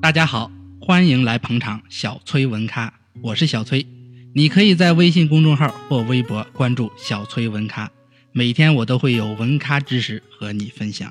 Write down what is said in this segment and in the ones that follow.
大家好，欢迎来捧场小崔文咖，我是小崔。你可以在微信公众号或微博关注小崔文咖，每天我都会有文咖知识和你分享。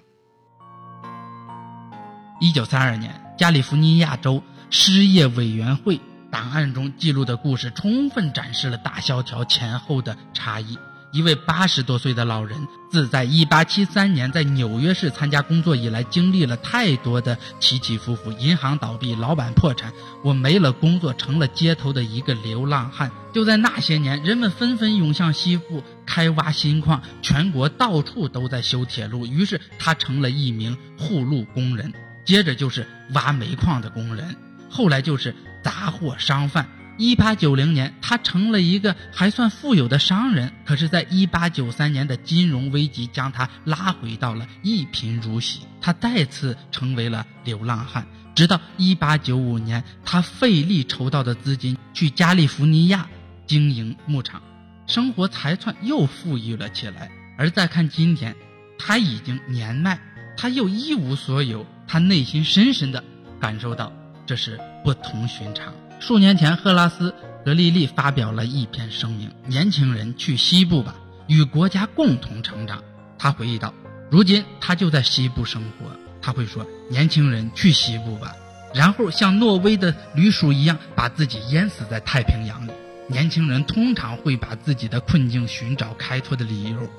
一九三二年，加利福尼亚州失业委员会档案中记录的故事，充分展示了大萧条前后的差异。一位八十多岁的老人，自在一八七三年在纽约市参加工作以来，经历了太多的起起伏伏：银行倒闭，老板破产，我没了工作，成了街头的一个流浪汉。就在那些年，人们纷纷涌向西部开挖新矿，全国到处都在修铁路，于是他成了一名护路工人。接着就是挖煤矿的工人，后来就是杂货商贩。一八九零年，他成了一个还算富有的商人。可是，在一八九三年的金融危机将他拉回到了一贫如洗，他再次成为了流浪汉。直到一八九五年，他费力筹到的资金去加利福尼亚经营牧场，生活才算又富裕了起来。而再看今天，他已经年迈，他又一无所有，他内心深深的感受到这是不同寻常。数年前，赫拉斯·格利利发表了一篇声明：“年轻人去西部吧，与国家共同成长。”他回忆道：“如今他就在西部生活。”他会说：“年轻人去西部吧，然后像挪威的旅鼠一样，把自己淹死在太平洋里。”年轻人通常会把自己的困境寻找开脱的理由，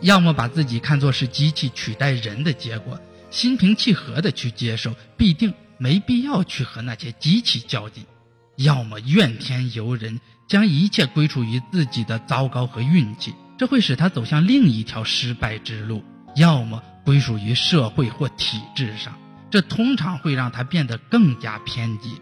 要么把自己看作是机器取代人的结果，心平气和地去接受，必定没必要去和那些机器较劲。要么怨天尤人，将一切归属于自己的糟糕和运气，这会使他走向另一条失败之路；要么归属于社会或体制上，这通常会让他变得更加偏激，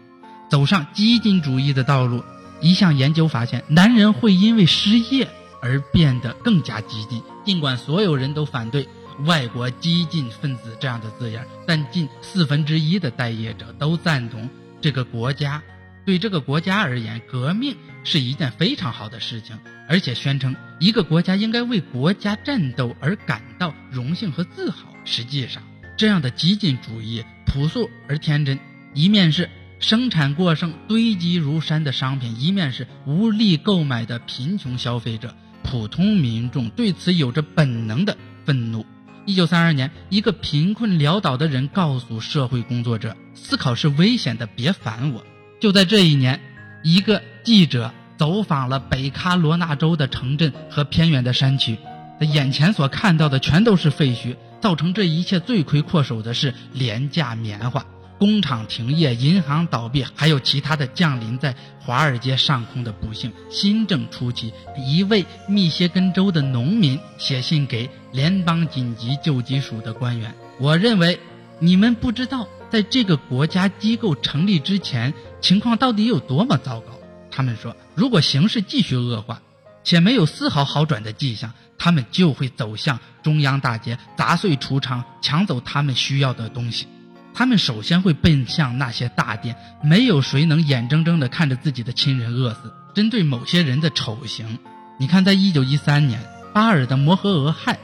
走上激进主义的道路。一项研究发现，男人会因为失业而变得更加激进。尽管所有人都反对“外国激进分子”这样的字眼，但近四分之一的待业者都赞同这个国家。对这个国家而言，革命是一件非常好的事情，而且宣称一个国家应该为国家战斗而感到荣幸和自豪。实际上，这样的激进主义朴素而天真，一面是生产过剩、堆积如山的商品，一面是无力购买的贫穷消费者。普通民众对此有着本能的愤怒。一九三二年，一个贫困潦倒的人告诉社会工作者：“思考是危险的，别烦我。”就在这一年，一个记者走访了北卡罗纳州的城镇和偏远的山区，他眼前所看到的全都是废墟。造成这一切罪魁祸首的是廉价棉花工厂停业、银行倒闭，还有其他的降临在华尔街上空的不幸。新政初期，一位密歇根州的农民写信给联邦紧急救济署的官员：“我认为你们不知道。”在这个国家机构成立之前，情况到底有多么糟糕？他们说，如果形势继续恶化，且没有丝毫好转的迹象，他们就会走向中央大街，砸碎橱窗，抢走他们需要的东西。他们首先会奔向那些大店，没有谁能眼睁睁地看着自己的亲人饿死。针对某些人的丑行，你看，在一九一三年，巴尔的摩和俄亥。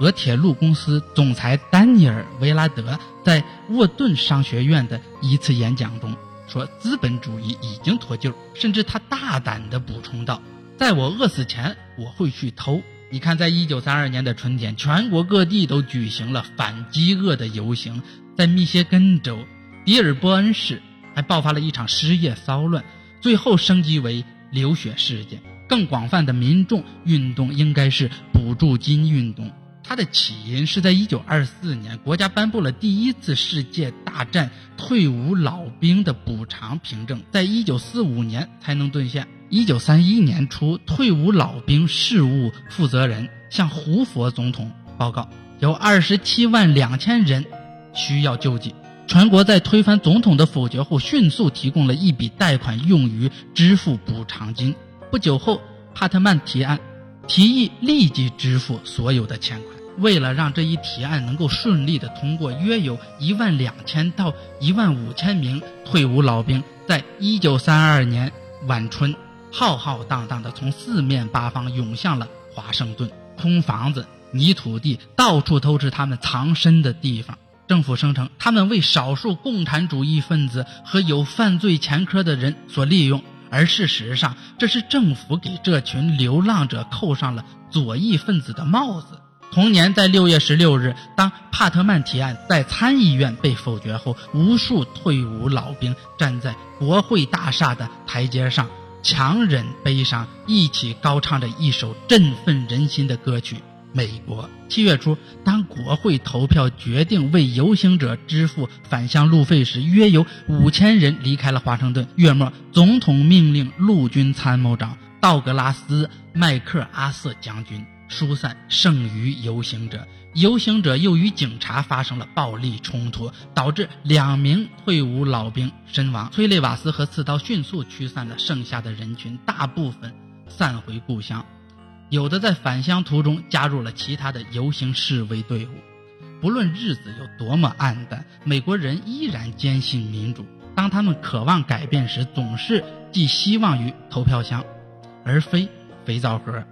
俄铁路公司总裁丹尼尔·维拉德在沃顿商学院的一次演讲中说：“资本主义已经脱臼。”甚至他大胆地补充道：“在我饿死前，我会去偷。”你看，在一九三二年的春天，全国各地都举行了反饥饿的游行，在密歇根州迪尔波恩市还爆发了一场失业骚乱，最后升级为流血事件。更广泛的民众运动应该是补助金运动。它的起因是在一九二四年，国家颁布了第一次世界大战退伍老兵的补偿凭证，在一九四五年才能兑现。一九三一年初，退伍老兵事务负责人向胡佛总统报告，有二十七万两千人需要救济。全国在推翻总统的否决后，迅速提供了一笔贷款用于支付补偿金。不久后，帕特曼提案，提议立即支付所有的欠款。为了让这一提案能够顺利的通过，约有一万两千到一万五千名退伍老兵，在一九三二年晚春，浩浩荡荡的从四面八方涌向了华盛顿，空房子、泥土地，到处都是他们藏身的地方。政府声称他们为少数共产主义分子和有犯罪前科的人所利用，而事实上，这是政府给这群流浪者扣上了左翼分子的帽子。同年，在六月十六日，当帕特曼提案在参议院被否决后，无数退伍老兵站在国会大厦的台阶上，强忍悲伤，一起高唱着一首振奋人心的歌曲。美国七月初，当国会投票决定为游行者支付返乡路费时，约有五千人离开了华盛顿。月末，总统命令陆军参谋长道格拉斯·麦克阿瑟将军疏散剩余游行者。游行者又与警察发生了暴力冲突，导致两名退伍老兵身亡。催泪瓦斯和刺刀迅速驱散了剩下的人群，大部分散回故乡。有的在返乡途中加入了其他的游行示威队伍。不论日子有多么暗淡，美国人依然坚信民主。当他们渴望改变时，总是寄希望于投票箱，而非肥皂盒。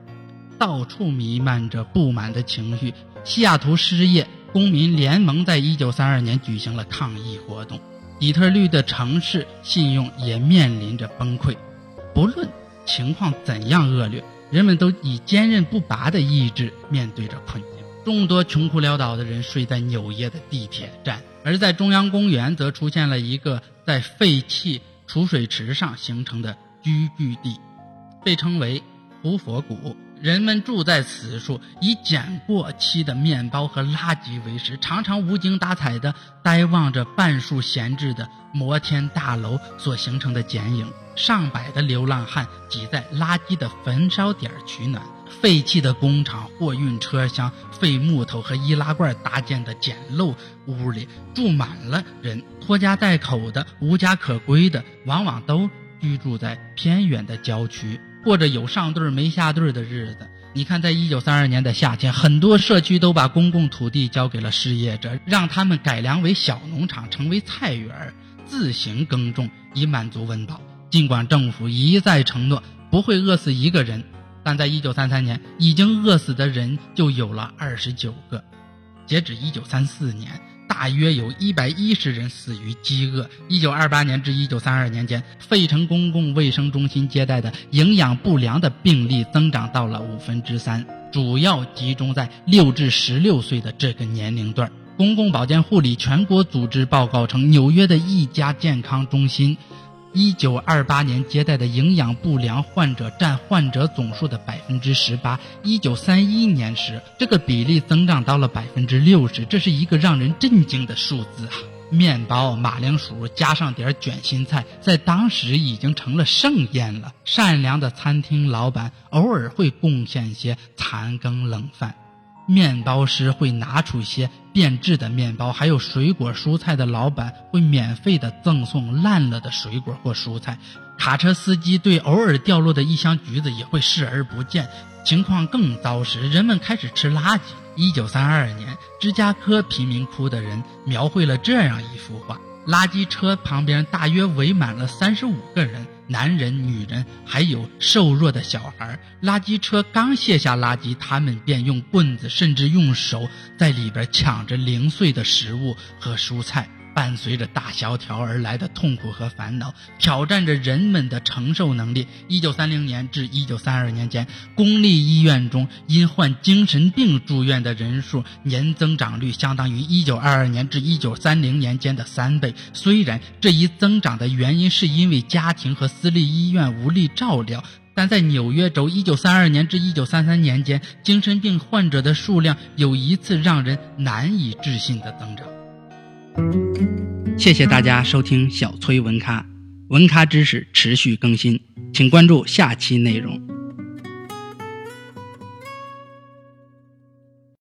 到处弥漫着不满的情绪。西雅图失业公民联盟在一九三二年举行了抗议活动。底特律的城市信用也面临着崩溃。不论情况怎样恶劣。人们都以坚韧不拔的意志面对着困境。众多穷苦潦倒的人睡在纽约的地铁站，而在中央公园则出现了一个在废弃储水池上形成的居居地，被称为“胡佛谷”。人们住在此处，以捡过期的面包和垃圾为食，常常无精打采地呆望着半数闲置的摩天大楼所形成的剪影。上百的流浪汉挤在垃圾的焚烧点取暖，废弃的工厂、货运车厢、废木头和易拉罐搭建的简陋屋里住满了人，拖家带口的、无家可归的，往往都居住在偏远的郊区，过着有上顿没下顿的日子。你看，在一九三二年的夏天，很多社区都把公共土地交给了失业者，让他们改良为小农场，成为菜园，自行耕种，以满足温饱。尽管政府一再承诺不会饿死一个人，但在1933年，已经饿死的人就有了29个。截止1934年，大约有一百一十人死于饥饿。一九二八年至一九三二年间，费城公共卫生中心接待的营养不良的病例增长到了五分之三，主要集中在六至十六岁的这个年龄段。公共保健护理全国组织报告称，纽约的一家健康中心。一九二八年接待的营养不良患者占患者总数的百分之十八，一九三一年时，这个比例增长到了百分之六十，这是一个让人震惊的数字啊！面包、马铃薯加上点卷心菜，在当时已经成了盛宴了。善良的餐厅老板偶尔会贡献些残羹冷饭。面包师会拿出一些变质的面包，还有水果蔬菜的老板会免费的赠送烂了的水果或蔬菜。卡车司机对偶尔掉落的一箱橘子也会视而不见。情况更糟时，人们开始吃垃圾。一九三二年，芝加哥贫民窟的人描绘了这样一幅画：垃圾车旁边大约围满了三十五个人。男人、女人，还有瘦弱的小孩。垃圾车刚卸下垃圾，他们便用棍子，甚至用手在里边抢着零碎的食物和蔬菜。伴随着大萧条而来的痛苦和烦恼，挑战着人们的承受能力。一九三零年至一九三二年间，公立医院中因患精神病住院的人数年增长率相当于一九二二年至一九三零年间的三倍。虽然这一增长的原因是因为家庭和私立医院无力照料，但在纽约州一九三二年至一九三三年间，精神病患者的数量有一次让人难以置信的增长。谢谢大家收听小崔文咖，文咖知识持续更新，请关注下期内容。